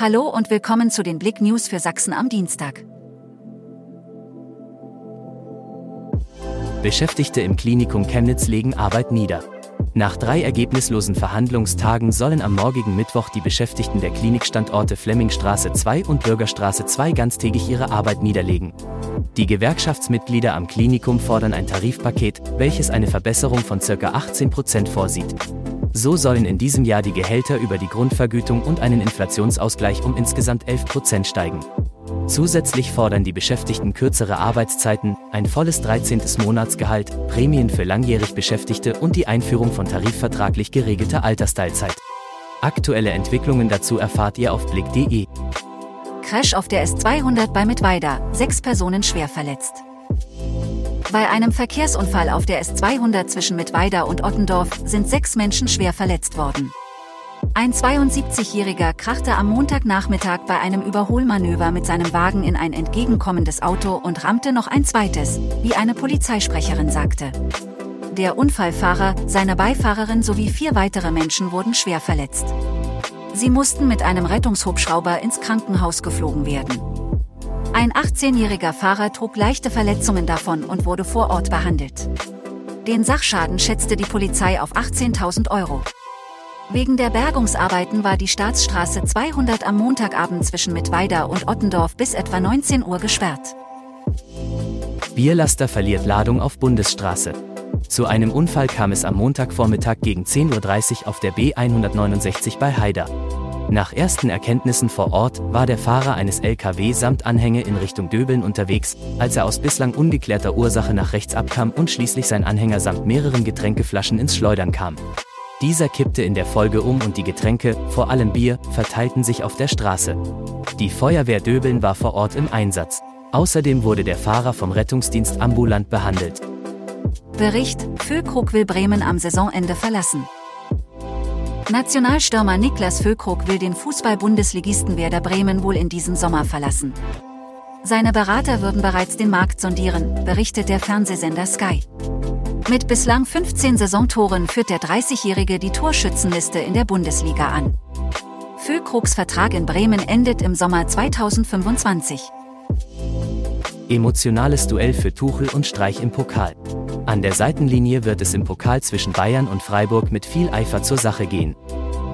Hallo und willkommen zu den Blick News für Sachsen am Dienstag. Beschäftigte im Klinikum Chemnitz legen Arbeit nieder. Nach drei ergebnislosen Verhandlungstagen sollen am morgigen Mittwoch die Beschäftigten der Klinikstandorte Flemmingstraße 2 und Bürgerstraße 2 ganztägig ihre Arbeit niederlegen. Die Gewerkschaftsmitglieder am Klinikum fordern ein Tarifpaket, welches eine Verbesserung von ca. 18 Prozent vorsieht. So sollen in diesem Jahr die Gehälter über die Grundvergütung und einen Inflationsausgleich um insgesamt 11 Prozent steigen. Zusätzlich fordern die Beschäftigten kürzere Arbeitszeiten, ein volles 13. Monatsgehalt, Prämien für langjährig Beschäftigte und die Einführung von tarifvertraglich geregelter Altersteilzeit. Aktuelle Entwicklungen dazu erfahrt ihr auf blick.de. Crash auf der S200 bei Mittweida, sechs Personen schwer verletzt. Bei einem Verkehrsunfall auf der S200 zwischen Mittweida und Ottendorf sind sechs Menschen schwer verletzt worden. Ein 72-Jähriger krachte am Montagnachmittag bei einem Überholmanöver mit seinem Wagen in ein entgegenkommendes Auto und rammte noch ein zweites, wie eine Polizeisprecherin sagte. Der Unfallfahrer, seine Beifahrerin sowie vier weitere Menschen wurden schwer verletzt. Sie mussten mit einem Rettungshubschrauber ins Krankenhaus geflogen werden. Ein 18-jähriger Fahrer trug leichte Verletzungen davon und wurde vor Ort behandelt. Den Sachschaden schätzte die Polizei auf 18.000 Euro. Wegen der Bergungsarbeiten war die Staatsstraße 200 am Montagabend zwischen Mittweida und Ottendorf bis etwa 19 Uhr gesperrt. Bierlaster verliert Ladung auf Bundesstraße. Zu einem Unfall kam es am Montagvormittag gegen 10.30 Uhr auf der B169 bei Haida. Nach ersten Erkenntnissen vor Ort war der Fahrer eines LKW samt Anhänge in Richtung Döbeln unterwegs, als er aus bislang ungeklärter Ursache nach rechts abkam und schließlich sein Anhänger samt mehreren Getränkeflaschen ins Schleudern kam. Dieser kippte in der Folge um und die Getränke, vor allem Bier, verteilten sich auf der Straße. Die Feuerwehr Döbeln war vor Ort im Einsatz. Außerdem wurde der Fahrer vom Rettungsdienst ambulant behandelt. Bericht, Füllkrug will Bremen am Saisonende verlassen. Nationalstürmer Niklas Füllkrug will den Fußball-Bundesligisten Werder Bremen wohl in diesem Sommer verlassen. Seine Berater würden bereits den Markt sondieren, berichtet der Fernsehsender Sky. Mit bislang 15 Saisontoren führt der 30-Jährige die Torschützenliste in der Bundesliga an. Füllkrugs Vertrag in Bremen endet im Sommer 2025. Emotionales Duell für Tuchel und Streich im Pokal. An der Seitenlinie wird es im Pokal zwischen Bayern und Freiburg mit viel Eifer zur Sache gehen.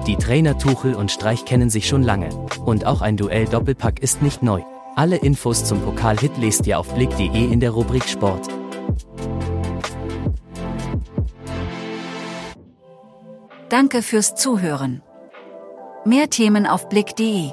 Die Trainer Tuchel und Streich kennen sich schon lange. Und auch ein Duell-Doppelpack ist nicht neu. Alle Infos zum Pokal-Hit lest ihr auf blick.de in der Rubrik Sport. Danke fürs Zuhören. Mehr Themen auf blick.de